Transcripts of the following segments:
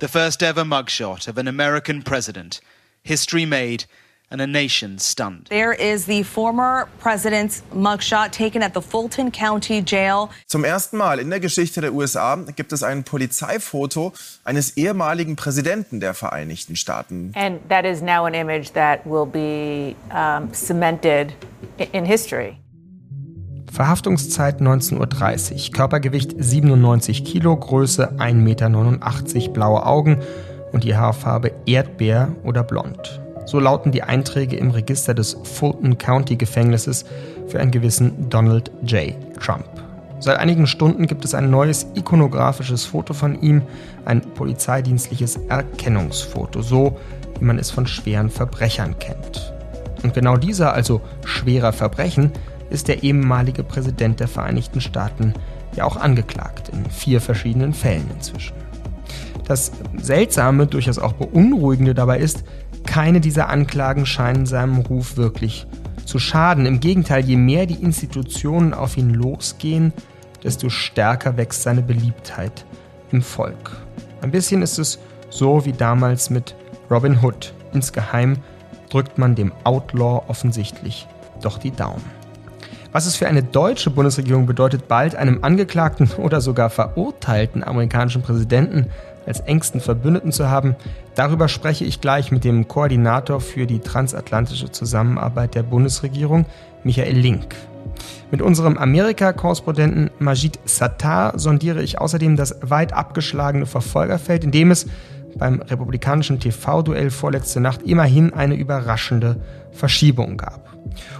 The first ever mugshot of an American president. History made and a nation stunned. There is the former president's mugshot taken at the Fulton County Jail. Zum ersten Mal in der Geschichte der USA gibt es ein Polizeifoto eines ehemaligen Präsidenten der Vereinigten Staaten. And that is now an image that will be um, cemented in history. Verhaftungszeit 19.30 Uhr, Körpergewicht 97 Kilo, Größe 1,89 Meter, blaue Augen und die Haarfarbe Erdbeer oder blond. So lauten die Einträge im Register des Fulton County Gefängnisses für einen gewissen Donald J. Trump. Seit einigen Stunden gibt es ein neues ikonografisches Foto von ihm, ein polizeidienstliches Erkennungsfoto, so wie man es von schweren Verbrechern kennt. Und genau dieser, also schwerer Verbrechen, ist der ehemalige Präsident der Vereinigten Staaten ja auch angeklagt, in vier verschiedenen Fällen inzwischen. Das Seltsame, durchaus auch Beunruhigende dabei ist, keine dieser Anklagen scheinen seinem Ruf wirklich zu schaden. Im Gegenteil, je mehr die Institutionen auf ihn losgehen, desto stärker wächst seine Beliebtheit im Volk. Ein bisschen ist es so wie damals mit Robin Hood. Insgeheim drückt man dem Outlaw offensichtlich doch die Daumen. Was es für eine deutsche Bundesregierung bedeutet, bald einem angeklagten oder sogar verurteilten amerikanischen Präsidenten als engsten Verbündeten zu haben, darüber spreche ich gleich mit dem Koordinator für die transatlantische Zusammenarbeit der Bundesregierung, Michael Link. Mit unserem Amerika-Korrespondenten Majid Sattar sondiere ich außerdem das weit abgeschlagene Verfolgerfeld, in dem es beim republikanischen TV-Duell vorletzte Nacht immerhin eine überraschende Verschiebung gab.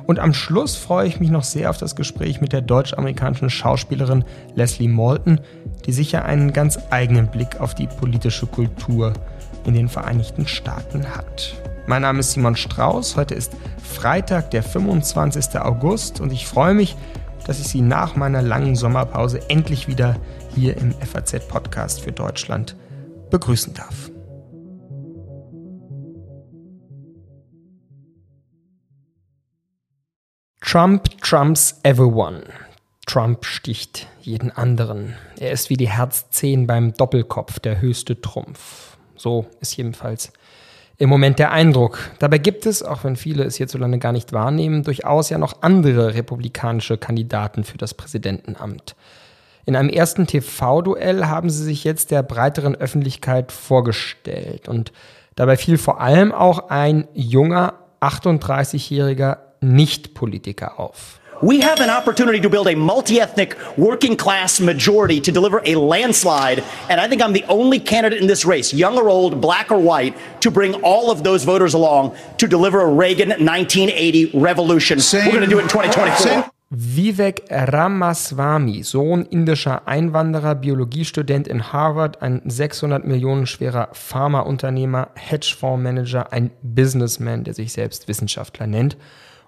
Und am Schluss freue ich mich noch sehr auf das Gespräch mit der deutsch-amerikanischen Schauspielerin Leslie Malton, die sicher einen ganz eigenen Blick auf die politische Kultur in den Vereinigten Staaten hat. Mein Name ist Simon Strauß. Heute ist Freitag, der 25. August und ich freue mich, dass ich Sie nach meiner langen Sommerpause endlich wieder hier im FAZ-Podcast für Deutschland begrüßen darf. Trump trumps everyone. Trump sticht jeden anderen. Er ist wie die Herz 10 beim Doppelkopf, der höchste Trumpf. So ist jedenfalls im Moment der Eindruck. Dabei gibt es, auch wenn viele es hierzulande gar nicht wahrnehmen, durchaus ja noch andere republikanische Kandidaten für das Präsidentenamt. In einem ersten TV-Duell haben sie sich jetzt der breiteren Öffentlichkeit vorgestellt und dabei fiel vor allem auch ein junger 38-jähriger Nicht-Politiker auf. We have an opportunity to build a multi-ethnic working class majority to deliver a landslide. And I think I'm the only candidate in this race, young or old, black or white, to bring all of those voters along to deliver a Reagan 1980 revolution. Same. We're going to do it in 2024. Same. Vivek Ramaswamy, Sohn indischer Einwanderer, Biologiestudent in Harvard, ein 600 Millionen schwerer Pharmaunternehmer, Hedgefondsmanager, ein Businessman, der sich selbst Wissenschaftler nennt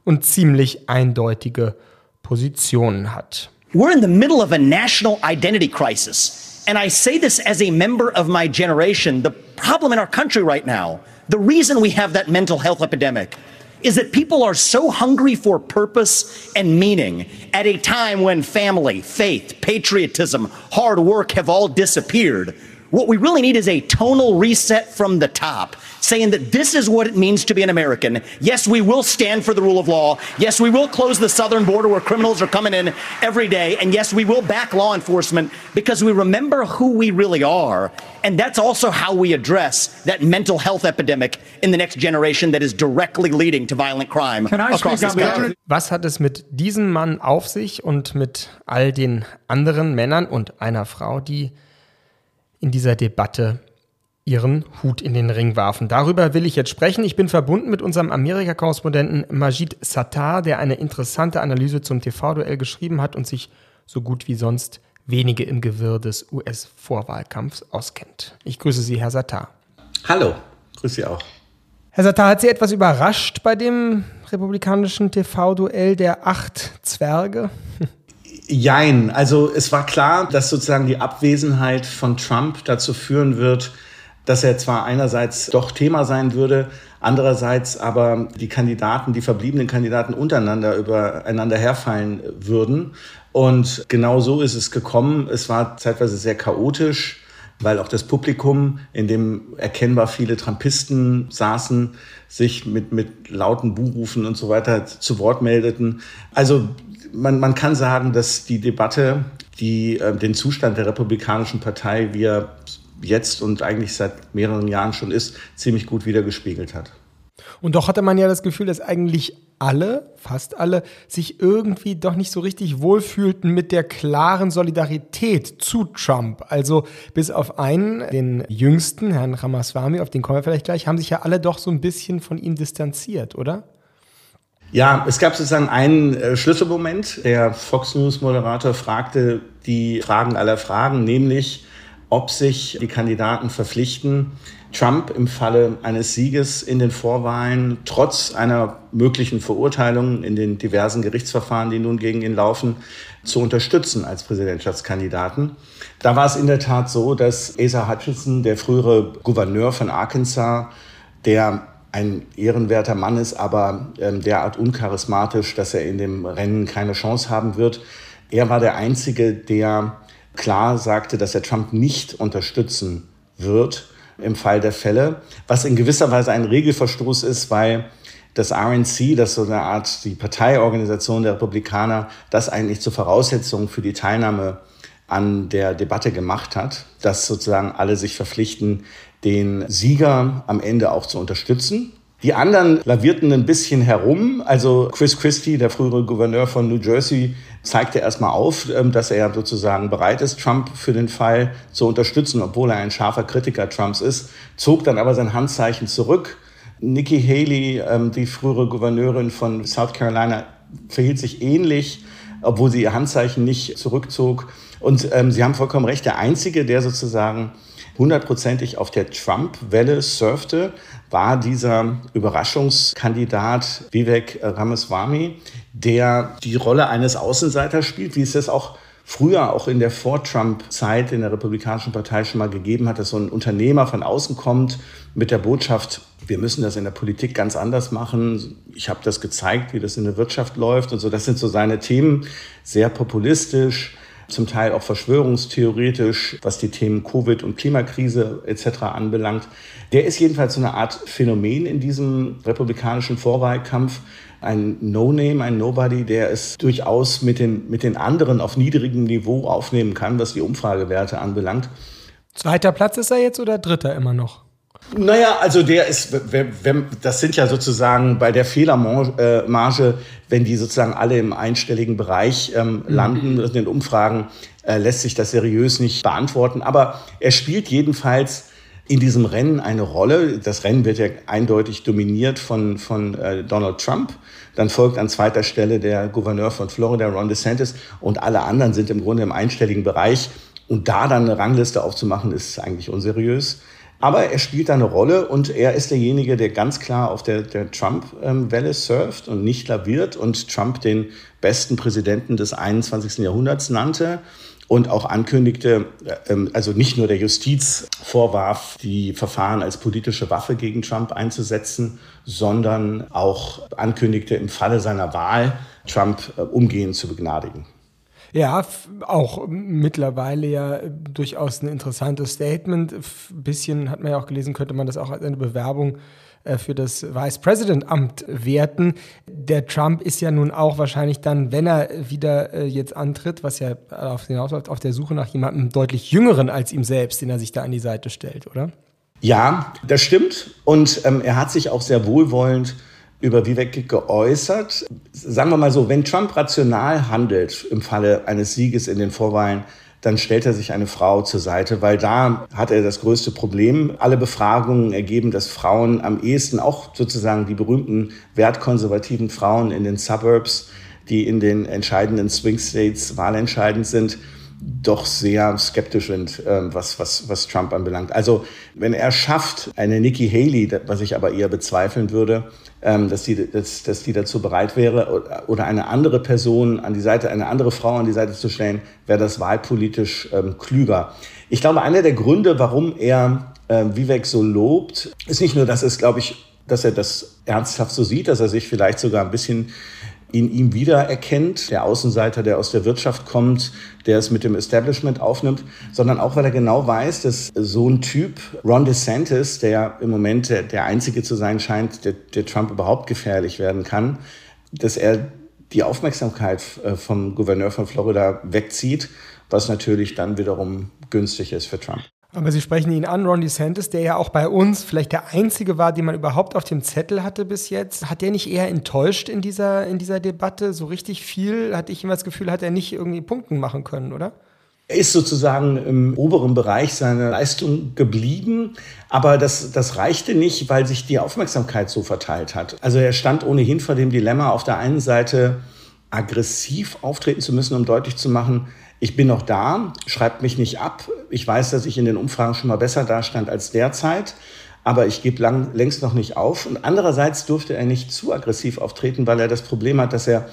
und ziemlich eindeutige Positionen hat. We're in the middle of a national identity crisis. And I say this as a member of my generation. The problem in our country right now, the reason we have that mental health epidemic, is that people are so hungry for purpose and meaning at a time when family, faith, patriotism, hard work have all disappeared. What we really need is a tonal reset from the top, saying that this is what it means to be an American. Yes, we will stand for the rule of law. Yes, we will close the southern border where criminals are coming in every day. And yes, we will back law enforcement because we remember who we really are. And that's also how we address that mental health epidemic in the next generation that is directly leading to violent crime across this country. Was hat es mit diesem Mann auf sich und mit all den anderen Männern und einer Frau, die in dieser Debatte ihren Hut in den Ring warfen. Darüber will ich jetzt sprechen. Ich bin verbunden mit unserem Amerika-Korrespondenten Majid Sattar, der eine interessante Analyse zum TV-Duell geschrieben hat und sich so gut wie sonst wenige im Gewirr des US-Vorwahlkampfs auskennt. Ich grüße Sie, Herr Sattar. Hallo, grüße Sie auch. Herr Sattar, hat Sie etwas überrascht bei dem republikanischen TV-Duell der acht Zwerge? Jein. Also es war klar, dass sozusagen die Abwesenheit von Trump dazu führen wird, dass er zwar einerseits doch Thema sein würde, andererseits aber die Kandidaten, die verbliebenen Kandidaten untereinander übereinander herfallen würden. Und genau so ist es gekommen. Es war zeitweise sehr chaotisch, weil auch das Publikum, in dem erkennbar viele Trumpisten saßen, sich mit, mit lauten Buhrufen und so weiter zu Wort meldeten. Also man, man kann sagen, dass die Debatte, die äh, den Zustand der Republikanischen Partei, wie er jetzt und eigentlich seit mehreren Jahren schon ist, ziemlich gut wiedergespiegelt hat. Und doch hatte man ja das Gefühl, dass eigentlich alle, fast alle, sich irgendwie doch nicht so richtig wohlfühlten mit der klaren Solidarität zu Trump. Also bis auf einen, den jüngsten, Herrn Ramaswamy, auf den kommen wir vielleicht gleich, haben sich ja alle doch so ein bisschen von ihm distanziert, oder? Ja, es gab sozusagen einen äh, Schlüsselmoment. Der Fox News Moderator fragte die Fragen aller Fragen, nämlich ob sich die Kandidaten verpflichten, Trump im Falle eines Sieges in den Vorwahlen trotz einer möglichen Verurteilung in den diversen Gerichtsverfahren, die nun gegen ihn laufen, zu unterstützen als Präsidentschaftskandidaten. Da war es in der Tat so, dass Asa Hutchinson, der frühere Gouverneur von Arkansas, der ein ehrenwerter Mann ist, aber ähm, derart uncharismatisch, dass er in dem Rennen keine Chance haben wird. Er war der Einzige, der klar sagte, dass er Trump nicht unterstützen wird im Fall der Fälle, was in gewisser Weise ein Regelverstoß ist, weil das RNC, das so eine Art die Parteiorganisation der Republikaner, das eigentlich zur Voraussetzung für die Teilnahme an der Debatte gemacht hat, dass sozusagen alle sich verpflichten, den Sieger am Ende auch zu unterstützen. Die anderen lavierten ein bisschen herum. Also Chris Christie, der frühere Gouverneur von New Jersey, zeigte erstmal auf, ähm, dass er sozusagen bereit ist, Trump für den Fall zu unterstützen, obwohl er ein scharfer Kritiker Trumps ist, zog dann aber sein Handzeichen zurück. Nikki Haley, ähm, die frühere Gouverneurin von South Carolina, verhielt sich ähnlich, obwohl sie ihr Handzeichen nicht zurückzog. Und ähm, Sie haben vollkommen recht, der Einzige, der sozusagen hundertprozentig auf der Trump-Welle surfte, war dieser Überraschungskandidat Vivek Ramaswamy, der die Rolle eines Außenseiters spielt, wie es das auch früher auch in der Vor-Trump-Zeit in der Republikanischen Partei schon mal gegeben hat, dass so ein Unternehmer von außen kommt mit der Botschaft, wir müssen das in der Politik ganz anders machen. Ich habe das gezeigt, wie das in der Wirtschaft läuft und so. Das sind so seine Themen, sehr populistisch, zum Teil auch verschwörungstheoretisch, was die Themen Covid und Klimakrise etc. anbelangt. Der ist jedenfalls so eine Art Phänomen in diesem republikanischen Vorwahlkampf. Ein No-Name, ein Nobody, der es durchaus mit den, mit den anderen auf niedrigem Niveau aufnehmen kann, was die Umfragewerte anbelangt. Zweiter Platz ist er jetzt oder dritter immer noch? Naja, also der ist, das sind ja sozusagen bei der Fehlermarge, wenn die sozusagen alle im einstelligen Bereich ähm, mhm. landen in den Umfragen, äh, lässt sich das seriös nicht beantworten. Aber er spielt jedenfalls in diesem Rennen eine Rolle. Das Rennen wird ja eindeutig dominiert von, von äh, Donald Trump. Dann folgt an zweiter Stelle der Gouverneur von Florida, Ron DeSantis. Und alle anderen sind im Grunde im einstelligen Bereich. Und da dann eine Rangliste aufzumachen, ist eigentlich unseriös. Aber er spielt da eine Rolle und er ist derjenige, der ganz klar auf der, der Trump-Welle surft und nicht laviert und Trump den besten Präsidenten des 21. Jahrhunderts nannte und auch ankündigte, ähm, also nicht nur der Justiz vorwarf, die Verfahren als politische Waffe gegen Trump einzusetzen, sondern auch ankündigte, im Falle seiner Wahl Trump äh, umgehend zu begnadigen. Ja, auch mittlerweile ja durchaus ein interessantes Statement. Ein bisschen hat man ja auch gelesen, könnte man das auch als eine Bewerbung äh, für das Vice President Amt werten. Der Trump ist ja nun auch wahrscheinlich dann, wenn er wieder äh, jetzt antritt, was ja auf hinausläuft, auf der Suche nach jemandem deutlich jüngeren als ihm selbst, den er sich da an die Seite stellt, oder? Ja, das stimmt. Und ähm, er hat sich auch sehr wohlwollend über Vivek geäußert. Sagen wir mal so, wenn Trump rational handelt im Falle eines Sieges in den Vorwahlen, dann stellt er sich eine Frau zur Seite, weil da hat er das größte Problem. Alle Befragungen ergeben, dass Frauen am ehesten, auch sozusagen die berühmten wertkonservativen Frauen in den Suburbs, die in den entscheidenden Swing States wahlentscheidend sind, doch sehr skeptisch sind, ähm, was, was, was Trump anbelangt. Also wenn er schafft, eine Nikki Haley, was ich aber eher bezweifeln würde, dass, die, dass, dass die dazu bereit wäre, oder eine andere Person an die Seite, eine andere Frau an die Seite zu stellen, wäre das wahlpolitisch ähm, klüger. Ich glaube, einer der Gründe, warum er äh, Vivek so lobt, ist nicht nur, dass es, glaube ich, dass er das ernsthaft so sieht, dass er sich vielleicht sogar ein bisschen in ihm wiedererkennt, der Außenseiter, der aus der Wirtschaft kommt, der es mit dem Establishment aufnimmt, sondern auch, weil er genau weiß, dass so ein Typ, Ron DeSantis, der im Moment der, der Einzige zu sein scheint, der, der Trump überhaupt gefährlich werden kann, dass er die Aufmerksamkeit äh, vom Gouverneur von Florida wegzieht, was natürlich dann wiederum günstig ist für Trump. Aber Sie sprechen ihn an, Ron DeSantis, der ja auch bei uns vielleicht der Einzige war, den man überhaupt auf dem Zettel hatte bis jetzt. Hat der nicht eher enttäuscht in dieser, in dieser Debatte? So richtig viel, hatte ich immer das Gefühl, hat er nicht irgendwie Punkten machen können, oder? Er ist sozusagen im oberen Bereich seiner Leistung geblieben, aber das, das reichte nicht, weil sich die Aufmerksamkeit so verteilt hat. Also er stand ohnehin vor dem Dilemma, auf der einen Seite aggressiv auftreten zu müssen, um deutlich zu machen, ich bin noch da, schreibt mich nicht ab. Ich weiß, dass ich in den Umfragen schon mal besser dastand als derzeit, aber ich gebe lang, längst noch nicht auf. Und andererseits durfte er nicht zu aggressiv auftreten, weil er das Problem hat, dass er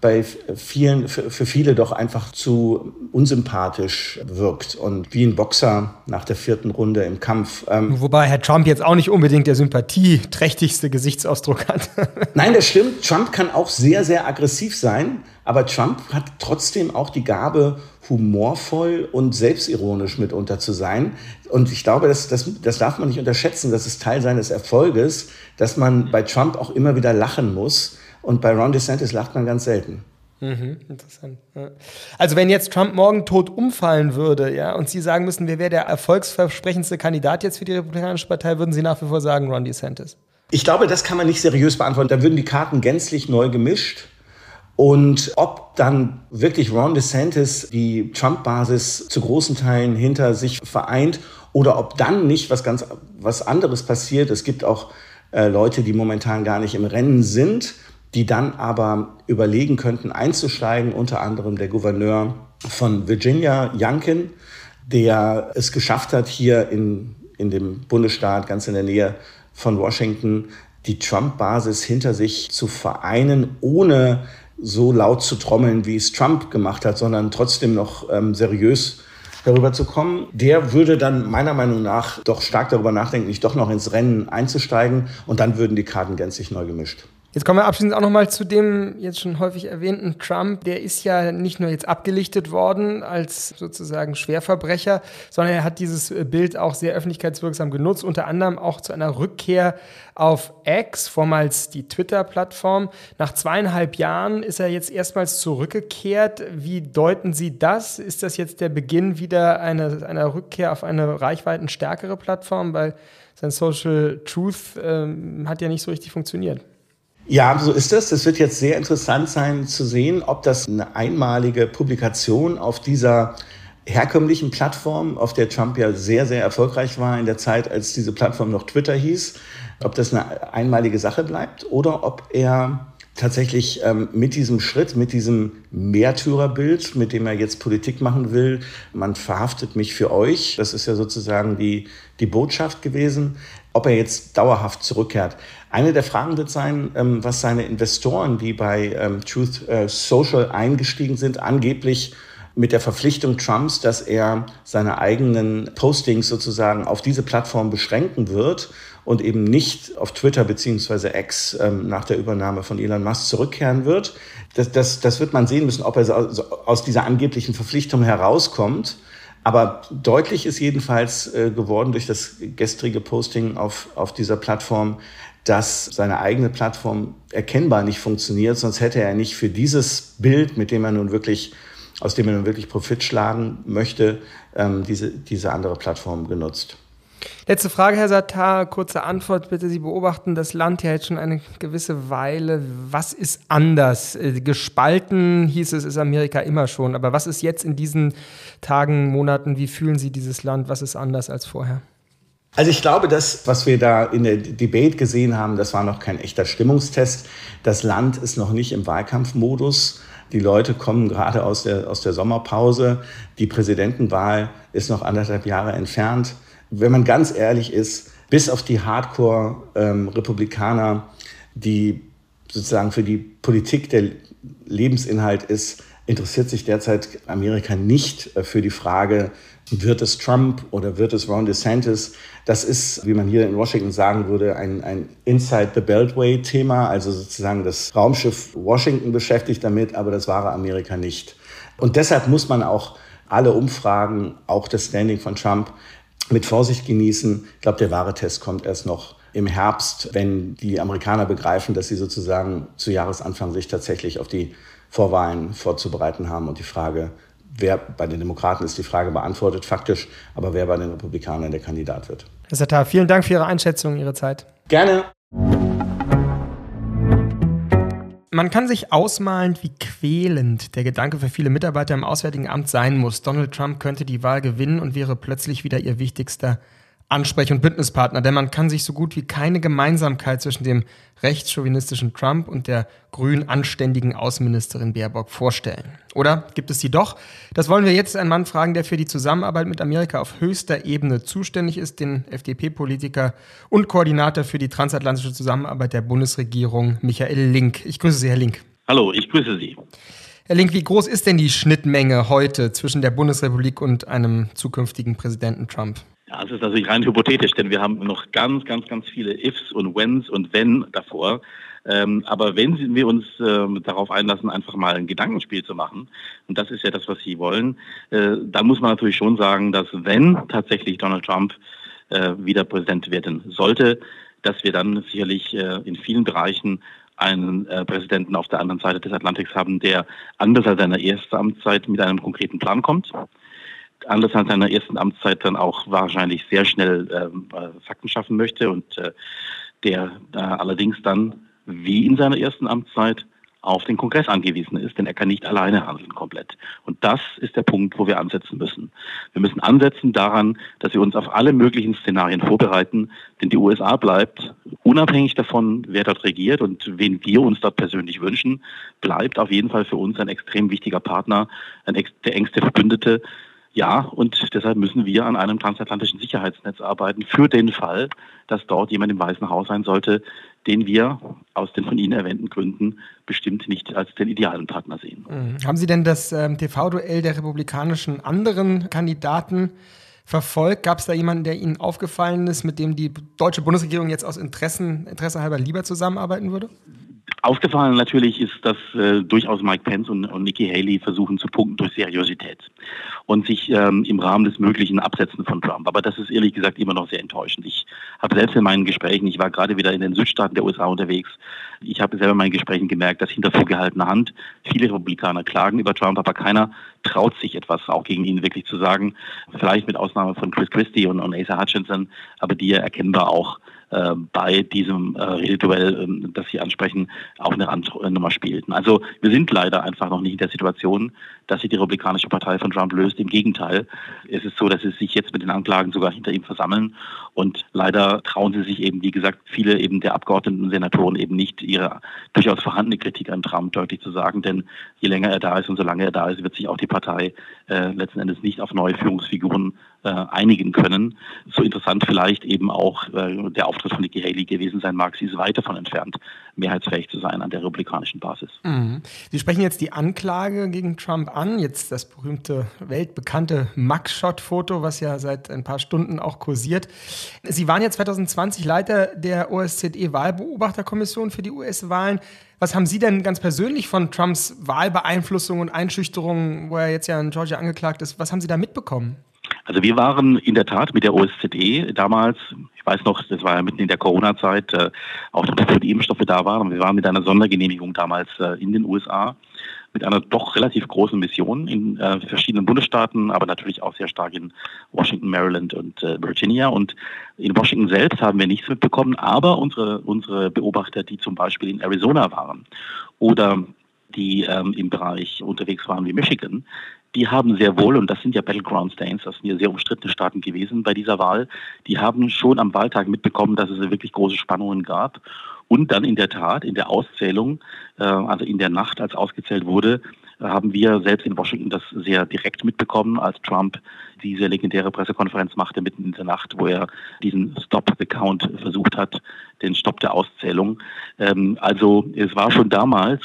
bei vielen, für, viele doch einfach zu unsympathisch wirkt und wie ein Boxer nach der vierten Runde im Kampf. Ähm Wobei Herr Trump jetzt auch nicht unbedingt der sympathieträchtigste Gesichtsausdruck hat. Nein, das stimmt. Trump kann auch sehr, sehr aggressiv sein, aber Trump hat trotzdem auch die Gabe, humorvoll und selbstironisch mitunter zu sein. Und ich glaube, das, das, das darf man nicht unterschätzen. Das ist Teil seines Erfolges, dass man bei Trump auch immer wieder lachen muss und bei Ron DeSantis lacht man ganz selten. Mhm, interessant. Ja. Also wenn jetzt Trump morgen tot umfallen würde, ja, und Sie sagen müssen, wer wäre der erfolgsversprechendste Kandidat jetzt für die Republikanische Partei, würden Sie nach wie vor sagen Ron DeSantis? Ich glaube, das kann man nicht seriös beantworten. Da würden die Karten gänzlich neu gemischt. Und ob dann wirklich Ron DeSantis die Trump-Basis zu großen Teilen hinter sich vereint oder ob dann nicht was ganz was anderes passiert. Es gibt auch äh, Leute, die momentan gar nicht im Rennen sind die dann aber überlegen könnten, einzusteigen, unter anderem der Gouverneur von Virginia, Youngkin, der es geschafft hat, hier in, in dem Bundesstaat ganz in der Nähe von Washington die Trump-Basis hinter sich zu vereinen, ohne so laut zu trommeln, wie es Trump gemacht hat, sondern trotzdem noch ähm, seriös darüber zu kommen. Der würde dann meiner Meinung nach doch stark darüber nachdenken, nicht doch noch ins Rennen einzusteigen und dann würden die Karten gänzlich neu gemischt. Jetzt kommen wir abschließend auch nochmal zu dem jetzt schon häufig erwähnten Trump. Der ist ja nicht nur jetzt abgelichtet worden als sozusagen Schwerverbrecher, sondern er hat dieses Bild auch sehr öffentlichkeitswirksam genutzt, unter anderem auch zu einer Rückkehr auf X, vormals die Twitter-Plattform. Nach zweieinhalb Jahren ist er jetzt erstmals zurückgekehrt. Wie deuten Sie das? Ist das jetzt der Beginn wieder einer, einer Rückkehr auf eine reichweitenstärkere Plattform? Weil sein Social Truth ähm, hat ja nicht so richtig funktioniert. Ja, so ist es. Es wird jetzt sehr interessant sein zu sehen, ob das eine einmalige Publikation auf dieser herkömmlichen Plattform, auf der Trump ja sehr, sehr erfolgreich war in der Zeit, als diese Plattform noch Twitter hieß, ob das eine einmalige Sache bleibt oder ob er tatsächlich ähm, mit diesem Schritt, mit diesem Märtyrerbild, mit dem er jetzt Politik machen will, man verhaftet mich für euch, das ist ja sozusagen die, die Botschaft gewesen, ob er jetzt dauerhaft zurückkehrt. Eine der Fragen wird sein, ähm, was seine Investoren, die bei ähm, Truth äh, Social eingestiegen sind, angeblich mit der Verpflichtung Trumps, dass er seine eigenen Postings sozusagen auf diese Plattform beschränken wird und eben nicht auf Twitter beziehungsweise X ähm, nach der Übernahme von Elon Musk zurückkehren wird. Das, das, das wird man sehen müssen, ob er aus dieser angeblichen Verpflichtung herauskommt. Aber deutlich ist jedenfalls äh, geworden durch das gestrige Posting auf, auf dieser Plattform, dass seine eigene Plattform erkennbar nicht funktioniert, sonst hätte er nicht für dieses Bild, mit dem er nun wirklich, aus dem er nun wirklich Profit schlagen möchte, ähm, diese, diese andere Plattform genutzt. Letzte Frage, Herr Satar, kurze Antwort bitte. Sie beobachten das Land ja jetzt schon eine gewisse Weile. Was ist anders? Äh, gespalten hieß es, ist Amerika immer schon. Aber was ist jetzt in diesen Tagen, Monaten? Wie fühlen Sie dieses Land? Was ist anders als vorher? Also ich glaube, das, was wir da in der Debate gesehen haben, das war noch kein echter Stimmungstest. Das Land ist noch nicht im Wahlkampfmodus. Die Leute kommen gerade aus der, aus der Sommerpause. Die Präsidentenwahl ist noch anderthalb Jahre entfernt. Wenn man ganz ehrlich ist, bis auf die Hardcore-Republikaner, ähm, die sozusagen für die Politik der Lebensinhalt ist, interessiert sich derzeit Amerika nicht äh, für die Frage, wird es Trump oder wird es Ron DeSantis? Das ist, wie man hier in Washington sagen würde, ein, ein Inside the Beltway-Thema, also sozusagen das Raumschiff Washington beschäftigt damit, aber das wahre Amerika nicht. Und deshalb muss man auch alle Umfragen, auch das Standing von Trump, mit Vorsicht genießen. Ich glaube, der wahre Test kommt erst noch im Herbst, wenn die Amerikaner begreifen, dass sie sozusagen zu Jahresanfang sich tatsächlich auf die Vorwahlen vorzubereiten haben und die Frage, wer bei den Demokraten ist die Frage beantwortet, faktisch, aber wer bei den Republikanern der Kandidat wird. Herr Satar, vielen Dank für Ihre Einschätzung, Ihre Zeit. Gerne. Man kann sich ausmalen, wie quälend der Gedanke für viele Mitarbeiter im Auswärtigen Amt sein muss. Donald Trump könnte die Wahl gewinnen und wäre plötzlich wieder ihr wichtigster Ansprech- und Bündnispartner, denn man kann sich so gut wie keine Gemeinsamkeit zwischen dem rechtschauvinistischen Trump und der grün anständigen Außenministerin Baerbock vorstellen. Oder gibt es sie doch? Das wollen wir jetzt einen Mann fragen, der für die Zusammenarbeit mit Amerika auf höchster Ebene zuständig ist, den FDP-Politiker und Koordinator für die transatlantische Zusammenarbeit der Bundesregierung, Michael Link. Ich grüße Sie, Herr Link. Hallo, ich grüße Sie. Herr Link, wie groß ist denn die Schnittmenge heute zwischen der Bundesrepublik und einem zukünftigen Präsidenten Trump? Ja, es ist natürlich rein hypothetisch, denn wir haben noch ganz, ganz, ganz viele Ifs und Wenns und Wenn davor. Ähm, aber wenn wir uns äh, darauf einlassen, einfach mal ein Gedankenspiel zu machen, und das ist ja das, was Sie wollen, äh, dann muss man natürlich schon sagen, dass wenn tatsächlich Donald Trump äh, wieder Präsident werden sollte, dass wir dann sicherlich äh, in vielen Bereichen einen äh, Präsidenten auf der anderen Seite des Atlantiks haben, der anders als seine erste Amtszeit mit einem konkreten Plan kommt anders als seiner ersten Amtszeit dann auch wahrscheinlich sehr schnell ähm, äh, Fakten schaffen möchte und äh, der äh, allerdings dann wie in seiner ersten Amtszeit auf den Kongress angewiesen ist, denn er kann nicht alleine handeln komplett. Und das ist der Punkt, wo wir ansetzen müssen. Wir müssen ansetzen daran, dass wir uns auf alle möglichen Szenarien vorbereiten, denn die USA bleibt, unabhängig davon, wer dort regiert und wen wir uns dort persönlich wünschen, bleibt auf jeden Fall für uns ein extrem wichtiger Partner, ein der engste Verbündete, ja, und deshalb müssen wir an einem transatlantischen Sicherheitsnetz arbeiten, für den Fall, dass dort jemand im Weißen Haus sein sollte, den wir aus den von Ihnen erwähnten Gründen bestimmt nicht als den idealen Partner sehen. Mhm. Haben Sie denn das ähm, TV-Duell der republikanischen anderen Kandidaten verfolgt? Gab es da jemanden, der Ihnen aufgefallen ist, mit dem die deutsche Bundesregierung jetzt aus Interessen, Interesse halber lieber zusammenarbeiten würde? Aufgefallen natürlich ist, dass äh, durchaus Mike Pence und, und Nikki Haley versuchen zu punkten durch Seriosität und sich ähm, im Rahmen des Möglichen absetzen von Trump. Aber das ist ehrlich gesagt immer noch sehr enttäuschend. Ich habe selbst in meinen Gesprächen, ich war gerade wieder in den Südstaaten der USA unterwegs, ich habe selber in meinen Gesprächen gemerkt, dass hinter vorgehaltener Hand viele Republikaner klagen über Trump, aber keiner traut sich etwas auch gegen ihn wirklich zu sagen. Vielleicht mit Ausnahme von Chris Christie und, und Asa Hutchinson, aber die ja erkennbar auch bei diesem äh, Rededuell, äh, das Sie ansprechen, auch eine Randnummer spielten. Also wir sind leider einfach noch nicht in der Situation, dass sich die Republikanische Partei von Trump löst. Im Gegenteil, es ist so, dass sie sich jetzt mit den Anklagen sogar hinter ihm versammeln und leider trauen sie sich eben, wie gesagt, viele eben der Abgeordneten und Senatoren eben nicht, ihre durchaus vorhandene Kritik an Trump deutlich zu sagen, denn je länger er da ist und solange er da ist, wird sich auch die Partei äh, letzten Endes nicht auf neue Führungsfiguren äh, einigen können. So interessant vielleicht eben auch äh, der Auftritt von Nikki Haley gewesen sein mag. Sie ist weit davon entfernt, mehrheitsfähig zu sein an der republikanischen Basis. Mhm. Sie sprechen jetzt die Anklage gegen Trump an, jetzt das berühmte, weltbekannte Mugshot-Foto, was ja seit ein paar Stunden auch kursiert. Sie waren ja 2020 Leiter der OSZE-Wahlbeobachterkommission für die US-Wahlen. Was haben Sie denn ganz persönlich von Trumps Wahlbeeinflussung und Einschüchterung, wo er jetzt ja in Georgia angeklagt ist, was haben Sie da mitbekommen? Also wir waren in der Tat mit der OSZE damals, ich weiß noch, das war ja mitten in der Corona-Zeit, äh, auch bevor die Impfstoffe da waren. Wir waren mit einer Sondergenehmigung damals äh, in den USA mit einer doch relativ großen Mission in äh, verschiedenen Bundesstaaten, aber natürlich auch sehr stark in Washington, Maryland und äh, Virginia. Und in Washington selbst haben wir nichts mitbekommen, aber unsere, unsere Beobachter, die zum Beispiel in Arizona waren oder die ähm, im Bereich unterwegs waren wie Michigan, die haben sehr wohl, und das sind ja Battleground States, das sind ja sehr umstrittene Staaten gewesen bei dieser Wahl, die haben schon am Wahltag mitbekommen, dass es wirklich große Spannungen gab. Und dann in der Tat, in der Auszählung, äh, also in der Nacht, als ausgezählt wurde, haben wir selbst in Washington das sehr direkt mitbekommen, als Trump diese legendäre Pressekonferenz machte mitten in der Nacht, wo er diesen Stop the Count versucht hat, den Stopp der Auszählung. Ähm, also es war schon damals,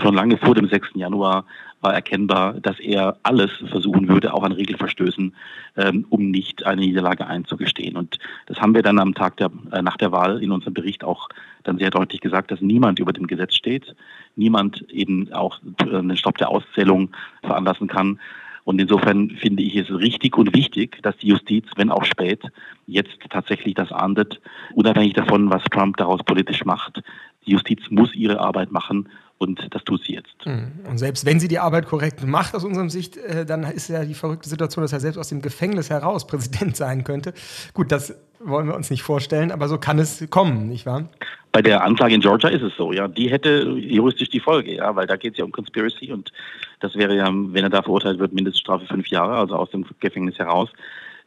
schon lange vor dem 6. Januar, war erkennbar, dass er alles versuchen würde, auch an Regelverstößen, ähm, um nicht eine Niederlage einzugestehen. Und das haben wir dann am Tag der, äh, nach der Wahl in unserem Bericht auch dann sehr deutlich gesagt, dass niemand über dem Gesetz steht, niemand eben auch äh, einen Stopp der Auszählung veranlassen kann. Und insofern finde ich es richtig und wichtig, dass die Justiz, wenn auch spät, jetzt tatsächlich das ahndet, unabhängig davon, was Trump daraus politisch macht. Die Justiz muss ihre Arbeit machen und das tut sie jetzt. Hm. Und selbst wenn sie die Arbeit korrekt macht, aus unserer Sicht, äh, dann ist ja die verrückte Situation, dass er selbst aus dem Gefängnis heraus Präsident sein könnte. Gut, das wollen wir uns nicht vorstellen, aber so kann es kommen, nicht wahr? Bei der Anklage in Georgia ist es so, ja. Die hätte juristisch die Folge, ja, weil da geht es ja um Conspiracy und das wäre ja, wenn er da verurteilt wird, Mindeststrafe fünf Jahre, also aus dem Gefängnis heraus.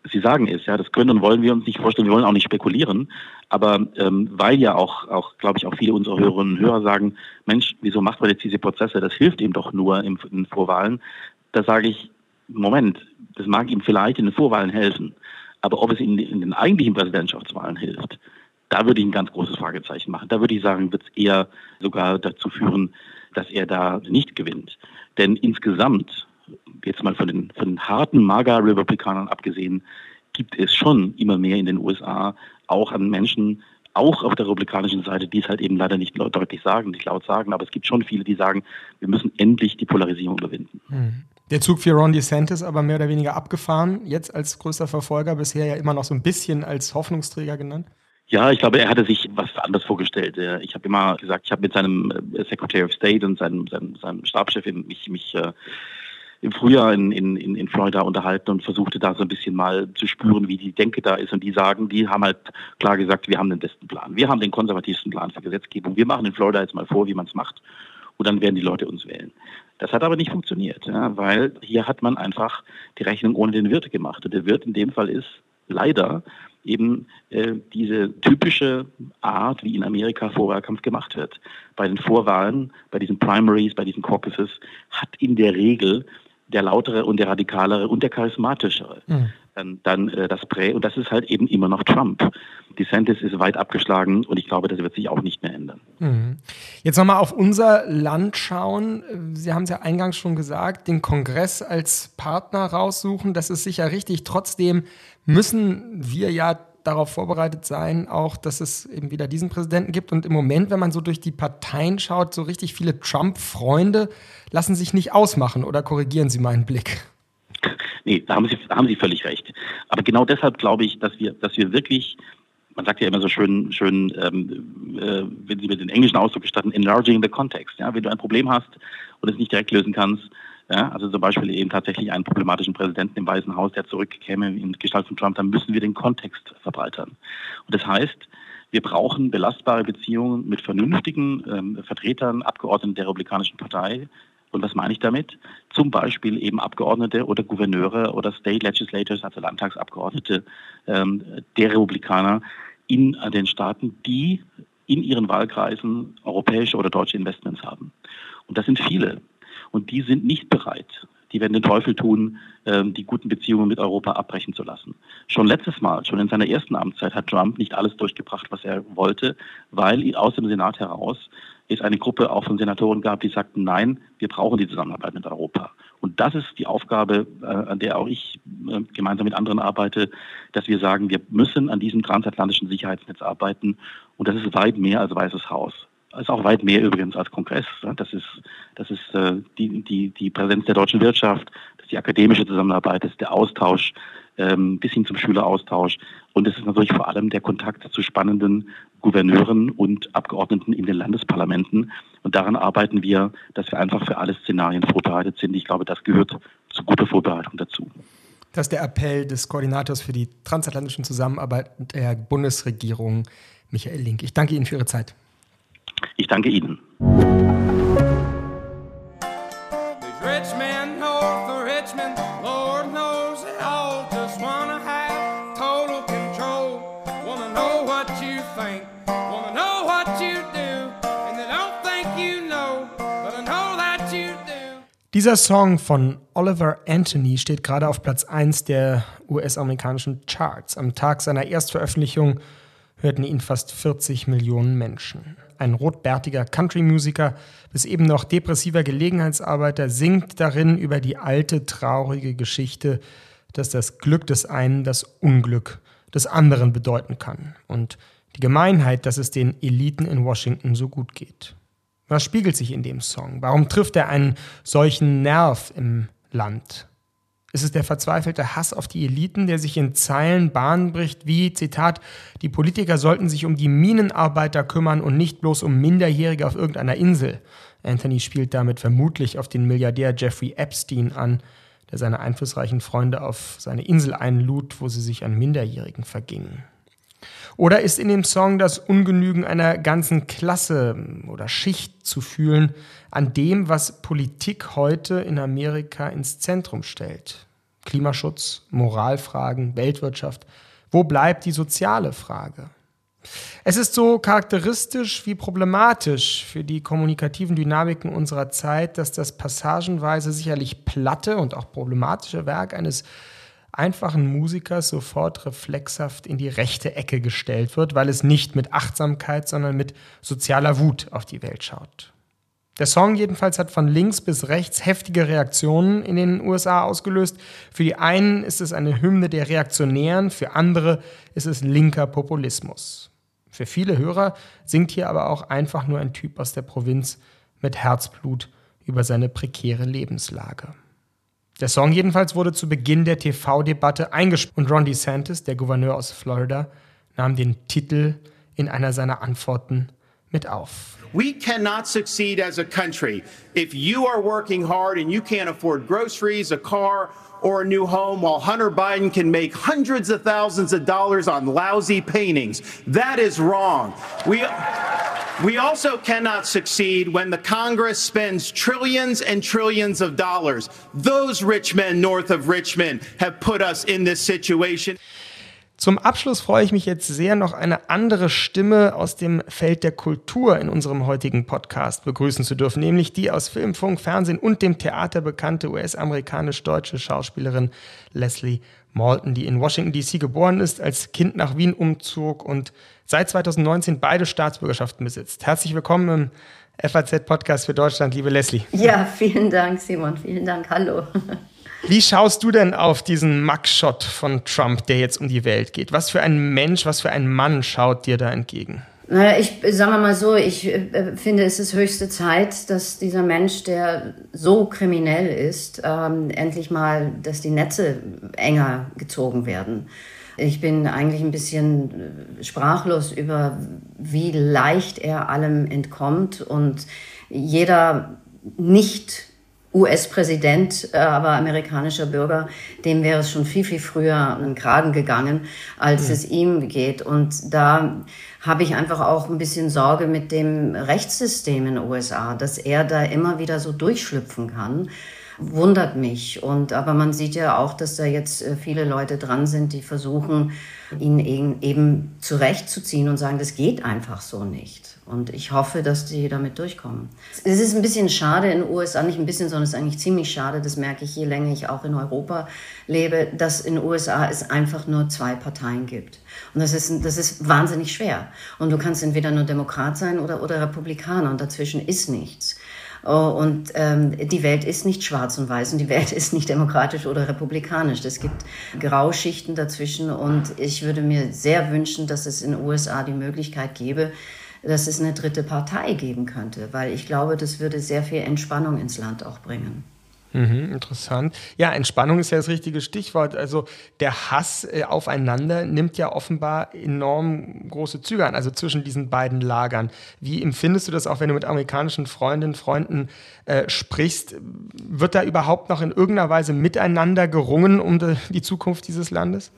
Sie sagen es, ja, das können und wollen wir uns nicht vorstellen, wir wollen auch nicht spekulieren, aber ähm, weil ja auch, auch glaube ich, auch viele unserer Hörerinnen und Hörer sagen, Mensch, wieso macht man jetzt diese Prozesse, das hilft ihm doch nur im, in Vorwahlen, da sage ich, Moment, das mag ihm vielleicht in den Vorwahlen helfen, aber ob es in, in den eigentlichen Präsidentschaftswahlen hilft, da würde ich ein ganz großes Fragezeichen machen. Da würde ich sagen, wird es eher sogar dazu führen, dass er da nicht gewinnt. Denn insgesamt jetzt mal von den, von den harten MAGA-Republikanern abgesehen, gibt es schon immer mehr in den USA auch an Menschen, auch auf der republikanischen Seite, die es halt eben leider nicht deutlich sagen, nicht laut sagen, aber es gibt schon viele, die sagen, wir müssen endlich die Polarisierung überwinden. Hm. Der Zug für Ron DeSantis aber mehr oder weniger abgefahren, jetzt als größter Verfolger, bisher ja immer noch so ein bisschen als Hoffnungsträger genannt. Ja, ich glaube, er hatte sich was anderes vorgestellt. Ich habe immer gesagt, ich habe mit seinem äh, Secretary of State und seinem, seinem, seinem Stabschef mich, mich äh, im Frühjahr in, in, in Florida unterhalten und versuchte da so ein bisschen mal zu spüren, wie die Denke da ist. Und die sagen, die haben halt klar gesagt, wir haben den besten Plan. Wir haben den konservativsten Plan für Gesetzgebung. Wir machen in Florida jetzt mal vor, wie man es macht. Und dann werden die Leute uns wählen. Das hat aber nicht funktioniert, ja, weil hier hat man einfach die Rechnung ohne den Wirt gemacht. Und der Wirt in dem Fall ist leider eben äh, diese typische Art, wie in Amerika Vorwahlkampf gemacht wird. Bei den Vorwahlen, bei diesen Primaries, bei diesen Caucuses hat in der Regel der lautere und der radikalere und der charismatischere. Mhm. Dann, dann äh, das Prä und das ist halt eben immer noch Trump. DeSantis ist weit abgeschlagen und ich glaube, das wird sich auch nicht mehr ändern. Mhm. Jetzt nochmal auf unser Land schauen. Sie haben es ja eingangs schon gesagt, den Kongress als Partner raussuchen, das ist sicher richtig. Trotzdem müssen wir ja darauf vorbereitet sein, auch, dass es eben wieder diesen Präsidenten gibt. Und im Moment, wenn man so durch die Parteien schaut, so richtig viele Trump-Freunde lassen sich nicht ausmachen. Oder korrigieren Sie meinen Blick? Nee, da haben Sie, haben Sie völlig recht. Aber genau deshalb glaube ich, dass wir, dass wir wirklich man sagt ja immer so schön, schön ähm, äh, wenn Sie mit den englischen Ausdruck gestatten, enlarging the context. Ja? Wenn du ein Problem hast und es nicht direkt lösen kannst, ja, also zum Beispiel eben tatsächlich einen problematischen Präsidenten im Weißen Haus, der zurückkäme in Gestalt von Trump, dann müssen wir den Kontext verbreitern. Und das heißt, wir brauchen belastbare Beziehungen mit vernünftigen ähm, Vertretern, Abgeordneten der Republikanischen Partei. Und was meine ich damit? Zum Beispiel eben Abgeordnete oder Gouverneure oder State Legislators, also Landtagsabgeordnete ähm, der Republikaner in den Staaten, die in ihren Wahlkreisen europäische oder deutsche Investments haben. Und das sind viele. Und die sind nicht bereit, die werden den Teufel tun, ähm, die guten Beziehungen mit Europa abbrechen zu lassen. Schon letztes Mal, schon in seiner ersten Amtszeit, hat Trump nicht alles durchgebracht, was er wollte, weil aus dem Senat heraus es eine Gruppe auch von Senatoren gab, die sagten, nein, wir brauchen die Zusammenarbeit mit Europa. Und das ist die Aufgabe, äh, an der auch ich äh, gemeinsam mit anderen arbeite, dass wir sagen, wir müssen an diesem transatlantischen Sicherheitsnetz arbeiten. Und das ist weit mehr als Weißes Haus ist auch weit mehr übrigens als Kongress. Das ist, das ist äh, die, die, die Präsenz der deutschen Wirtschaft, das ist die akademische Zusammenarbeit, das ist der Austausch ähm, bis hin zum Schüleraustausch. Und es ist natürlich vor allem der Kontakt zu spannenden Gouverneuren und Abgeordneten in den Landesparlamenten. Und daran arbeiten wir, dass wir einfach für alle Szenarien vorbereitet sind. Ich glaube, das gehört zu guter Vorbereitung dazu. Das ist der Appell des Koordinators für die transatlantischen Zusammenarbeit der Bundesregierung, Michael Link. Ich danke Ihnen für Ihre Zeit. Ich danke Ihnen. Dieser Song von Oliver Anthony steht gerade auf Platz 1 der US-amerikanischen Charts. Am Tag seiner Erstveröffentlichung hörten ihn fast 40 Millionen Menschen. Ein rotbärtiger Country-Musiker, bis eben noch depressiver Gelegenheitsarbeiter, singt darin über die alte, traurige Geschichte, dass das Glück des einen das Unglück des anderen bedeuten kann und die Gemeinheit, dass es den Eliten in Washington so gut geht. Was spiegelt sich in dem Song? Warum trifft er einen solchen Nerv im Land? Ist es der verzweifelte Hass auf die Eliten, der sich in Zeilen Bahn bricht, wie, Zitat, die Politiker sollten sich um die Minenarbeiter kümmern und nicht bloß um Minderjährige auf irgendeiner Insel? Anthony spielt damit vermutlich auf den Milliardär Jeffrey Epstein an, der seine einflussreichen Freunde auf seine Insel einlud, wo sie sich an Minderjährigen vergingen. Oder ist in dem Song das Ungenügen einer ganzen Klasse oder Schicht zu fühlen an dem, was Politik heute in Amerika ins Zentrum stellt? Klimaschutz, Moralfragen, Weltwirtschaft. Wo bleibt die soziale Frage? Es ist so charakteristisch wie problematisch für die kommunikativen Dynamiken unserer Zeit, dass das passagenweise sicherlich platte und auch problematische Werk eines einfachen Musikers sofort reflexhaft in die rechte Ecke gestellt wird, weil es nicht mit Achtsamkeit, sondern mit sozialer Wut auf die Welt schaut. Der Song jedenfalls hat von links bis rechts heftige Reaktionen in den USA ausgelöst. Für die einen ist es eine Hymne der Reaktionären, für andere ist es linker Populismus. Für viele Hörer singt hier aber auch einfach nur ein Typ aus der Provinz mit Herzblut über seine prekäre Lebenslage. Der Song jedenfalls wurde zu Beginn der TV-Debatte eingesprochen und Ron DeSantis, der Gouverneur aus Florida, nahm den Titel in einer seiner Antworten mit auf. We cannot succeed as a country if you are working hard and you can't afford groceries, a car, or a new home while Hunter Biden can make hundreds of thousands of dollars on lousy paintings. That is wrong. We We also cannot succeed when the Congress spends trillions and trillions of dollars. Those rich men north of Richmond have put us in this situation. Zum Abschluss freue ich mich jetzt sehr, noch eine andere Stimme aus dem Feld der Kultur in unserem heutigen Podcast begrüßen zu dürfen, nämlich die aus Film, Funk, Fernsehen und dem Theater bekannte US-amerikanisch-deutsche Schauspielerin Leslie Malton, die in Washington DC geboren ist, als Kind nach Wien umzog und seit 2019 beide Staatsbürgerschaften besitzt. Herzlich willkommen im FAZ-Podcast für Deutschland, liebe Leslie. Ja, vielen Dank, Simon. Vielen Dank. Hallo. Wie schaust du denn auf diesen Mugshot von Trump, der jetzt um die Welt geht? Was für ein Mensch, was für ein Mann schaut dir da entgegen? Naja, ich sagen wir mal so, ich äh, finde, es ist höchste Zeit, dass dieser Mensch, der so kriminell ist, ähm, endlich mal, dass die Netze enger gezogen werden. Ich bin eigentlich ein bisschen äh, sprachlos über, wie leicht er allem entkommt und jeder nicht US-Präsident, äh, aber amerikanischer Bürger, dem wäre es schon viel, viel früher den Kragen gegangen, als mhm. es ihm geht. Und da habe ich einfach auch ein bisschen Sorge mit dem Rechtssystem in den USA, dass er da immer wieder so durchschlüpfen kann wundert mich. Und aber man sieht ja auch, dass da jetzt äh, viele Leute dran sind, die versuchen, ihn eben zurechtzuziehen und sagen, das geht einfach so nicht. Und ich hoffe, dass die damit durchkommen. Es ist ein bisschen schade in den USA, nicht ein bisschen, sondern es ist eigentlich ziemlich schade, das merke ich je länger ich auch in Europa lebe, dass in den USA es einfach nur zwei Parteien gibt. Und das ist, das ist wahnsinnig schwer. Und du kannst entweder nur Demokrat sein oder, oder Republikaner und dazwischen ist nichts. Oh, und ähm, die Welt ist nicht schwarz und weiß und die Welt ist nicht demokratisch oder republikanisch. Es gibt Grauschichten dazwischen und ich würde mir sehr wünschen, dass es in den USA die Möglichkeit gäbe, dass es eine dritte Partei geben könnte, weil ich glaube, das würde sehr viel Entspannung ins Land auch bringen. Mhm, interessant. Ja, Entspannung ist ja das richtige Stichwort. Also der Hass äh, aufeinander nimmt ja offenbar enorm große Züge an, also zwischen diesen beiden Lagern. Wie empfindest du das auch, wenn du mit amerikanischen Freundinnen, Freunden äh, sprichst? Wird da überhaupt noch in irgendeiner Weise miteinander gerungen um die Zukunft dieses Landes?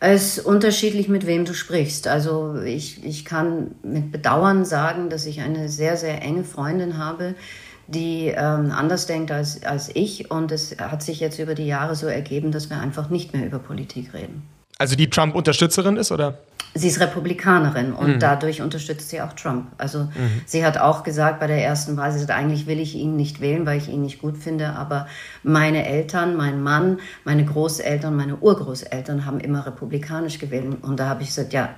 Es ist unterschiedlich, mit wem du sprichst. Also ich, ich kann mit Bedauern sagen, dass ich eine sehr, sehr enge Freundin habe, die ähm, anders denkt als, als ich. Und es hat sich jetzt über die Jahre so ergeben, dass wir einfach nicht mehr über Politik reden. Also die Trump-Unterstützerin ist, oder? Sie ist Republikanerin und mhm. dadurch unterstützt sie auch Trump. Also mhm. sie hat auch gesagt bei der ersten Wahl, sie sagt, eigentlich will ich ihn nicht wählen, weil ich ihn nicht gut finde, aber meine Eltern, mein Mann, meine Großeltern, meine Urgroßeltern haben immer republikanisch gewählt. Und da habe ich gesagt, ja,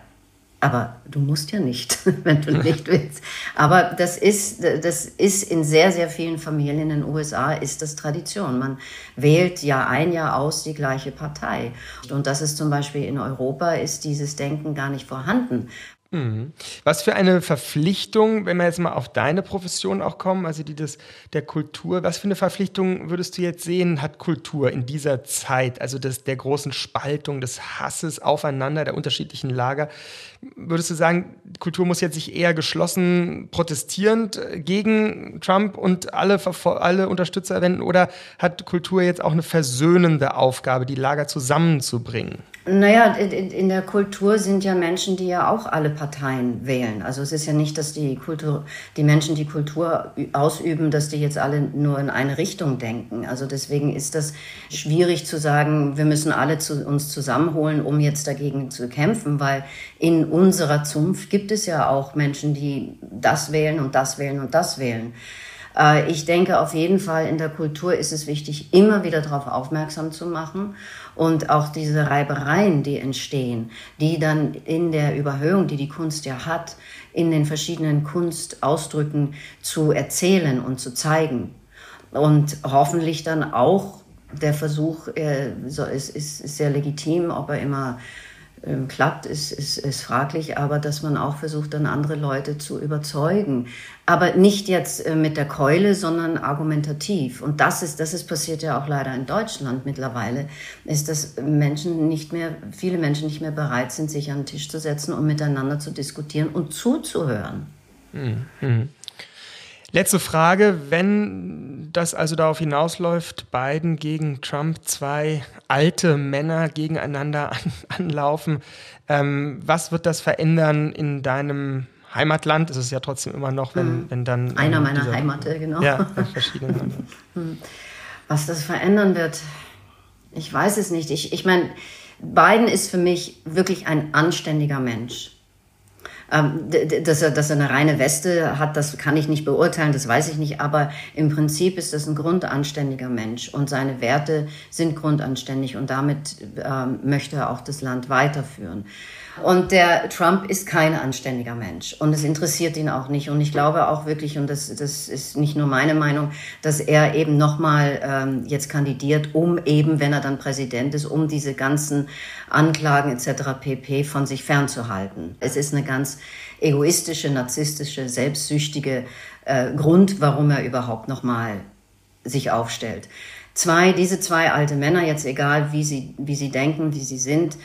Aber du musst ja nicht, wenn du nicht willst. Aber das ist, das ist in sehr, sehr vielen Familien in den USA ist das Tradition. Man wählt Jahr ein, Jahr aus die gleiche Partei. Und das ist zum Beispiel in Europa ist dieses Denken gar nicht vorhanden. Mhm. Was für eine Verpflichtung, wenn wir jetzt mal auf deine Profession auch kommen, also die des, der Kultur, was für eine Verpflichtung würdest du jetzt sehen, hat Kultur in dieser Zeit, also des, der großen Spaltung, des Hasses aufeinander, der unterschiedlichen Lager? Würdest du sagen, Kultur muss jetzt sich eher geschlossen protestierend gegen Trump und alle, alle Unterstützer wenden oder hat Kultur jetzt auch eine versöhnende Aufgabe, die Lager zusammenzubringen? Naja, in der Kultur sind ja Menschen, die ja auch alle Parteien wählen. Also es ist ja nicht, dass die Kultur, die Menschen, die Kultur ausüben, dass die jetzt alle nur in eine Richtung denken. Also deswegen ist das schwierig zu sagen, wir müssen alle zu, uns zusammenholen, um jetzt dagegen zu kämpfen, weil in unserer Zunft gibt es ja auch Menschen, die das wählen und das wählen und das wählen. Äh, ich denke auf jeden Fall, in der Kultur ist es wichtig, immer wieder darauf aufmerksam zu machen und auch diese Reibereien, die entstehen, die dann in der Überhöhung, die die Kunst ja hat, in den verschiedenen Kunstausdrücken zu erzählen und zu zeigen. Und hoffentlich dann auch der Versuch äh, so, ist, ist, ist sehr legitim, ob er immer ähm, klappt, ist, ist, ist fraglich, aber dass man auch versucht, dann andere Leute zu überzeugen. Aber nicht jetzt äh, mit der Keule, sondern argumentativ. Und das ist, das ist passiert ja auch leider in Deutschland mittlerweile, ist, dass Menschen nicht mehr, viele Menschen nicht mehr bereit sind, sich an den Tisch zu setzen und miteinander zu diskutieren und zuzuhören. Mhm. Letzte Frage, wenn das also darauf hinausläuft, Biden gegen Trump, zwei alte Männer gegeneinander an, anlaufen, ähm, was wird das verändern in deinem Heimatland? Ist es ja trotzdem immer noch, wenn, hm. wenn dann... Einer ähm, meiner Heimate, genau. Ja, verschiedene. Hm. was das verändern wird, ich weiß es nicht. Ich, ich meine, Biden ist für mich wirklich ein anständiger Mensch. Ähm, dass, er, dass er eine reine Weste hat, das kann ich nicht beurteilen, das weiß ich nicht. Aber im Prinzip ist das ein grundanständiger Mensch und seine Werte sind grundanständig und damit ähm, möchte er auch das Land weiterführen. Und der Trump ist kein anständiger Mensch und es interessiert ihn auch nicht. Und ich glaube auch wirklich, und das, das ist nicht nur meine Meinung, dass er eben nochmal ähm, jetzt kandidiert, um eben, wenn er dann Präsident ist, um diese ganzen Anklagen etc. pp. von sich fernzuhalten. Es ist eine ganz egoistische, narzisstische, selbstsüchtige äh, Grund, warum er überhaupt nochmal sich aufstellt zwei, diese zwei alte Männer, jetzt egal wie sie, wie sie denken, wie sie sind,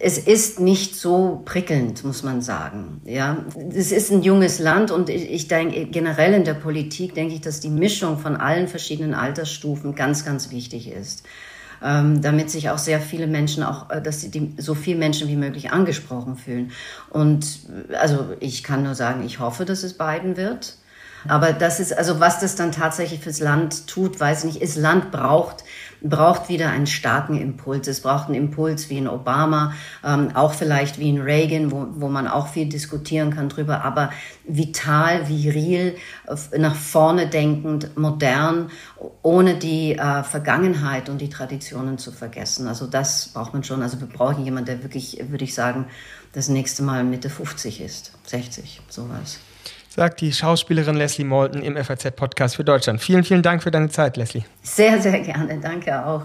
es ist nicht so prickelnd, muss man sagen. Ja, es ist ein junges Land und ich denke generell in der Politik denke ich, dass die Mischung von allen verschiedenen Altersstufen ganz, ganz wichtig ist. Ähm, damit sich auch sehr viele Menschen auch, äh, dass die, so viele Menschen wie möglich angesprochen fühlen. Und also ich kann nur sagen, ich hoffe, dass es beiden wird. Aber das ist, also was das dann tatsächlich fürs Land tut, weiß ich nicht. Das Land braucht, braucht wieder einen starken Impuls. Es braucht einen Impuls wie in Obama, ähm, auch vielleicht wie in Reagan, wo, wo man auch viel diskutieren kann drüber, aber vital, viril, nach vorne denkend, modern, ohne die äh, Vergangenheit und die Traditionen zu vergessen. Also das braucht man schon. Also wir brauchen jemanden, der wirklich, würde ich sagen, das nächste Mal Mitte 50 ist, 60, sowas sagt die Schauspielerin Leslie Moulton im FAZ-Podcast für Deutschland. Vielen, vielen Dank für deine Zeit, Leslie. Sehr, sehr gerne. Danke auch.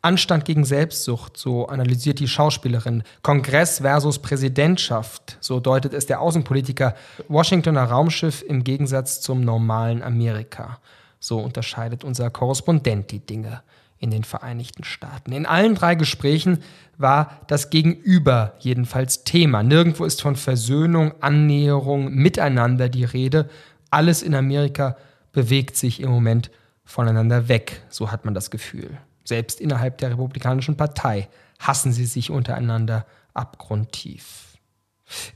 Anstand gegen Selbstsucht, so analysiert die Schauspielerin. Kongress versus Präsidentschaft, so deutet es der Außenpolitiker. Washingtoner Raumschiff im Gegensatz zum normalen Amerika. So unterscheidet unser Korrespondent die Dinge in den Vereinigten Staaten. In allen drei Gesprächen war das Gegenüber jedenfalls Thema. Nirgendwo ist von Versöhnung, Annäherung, Miteinander die Rede. Alles in Amerika bewegt sich im Moment voneinander weg, so hat man das Gefühl. Selbst innerhalb der Republikanischen Partei hassen sie sich untereinander abgrundtief.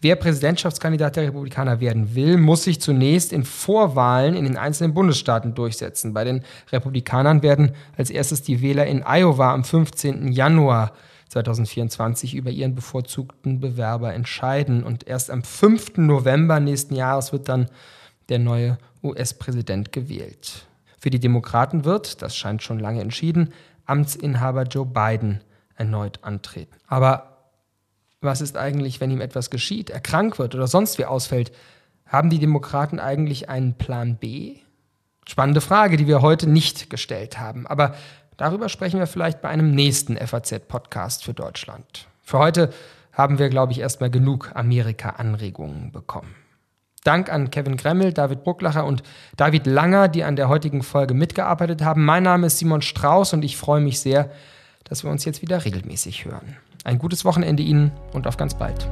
Wer Präsidentschaftskandidat der Republikaner werden will, muss sich zunächst in Vorwahlen in den einzelnen Bundesstaaten durchsetzen. Bei den Republikanern werden als erstes die Wähler in Iowa am 15. Januar 2024 über ihren bevorzugten Bewerber entscheiden. Und erst am 5. November nächsten Jahres wird dann der neue US-Präsident gewählt. Für die Demokraten wird, das scheint schon lange entschieden, Amtsinhaber Joe Biden erneut antreten. Aber was ist eigentlich, wenn ihm etwas geschieht, er krank wird oder sonst wie ausfällt? Haben die Demokraten eigentlich einen Plan B? Spannende Frage, die wir heute nicht gestellt haben. Aber darüber sprechen wir vielleicht bei einem nächsten FAZ-Podcast für Deutschland. Für heute haben wir, glaube ich, erstmal genug Amerika-Anregungen bekommen. Dank an Kevin Gremmel, David Brucklacher und David Langer, die an der heutigen Folge mitgearbeitet haben. Mein Name ist Simon Strauß und ich freue mich sehr, dass wir uns jetzt wieder regelmäßig hören. Ein gutes Wochenende Ihnen und auf ganz bald.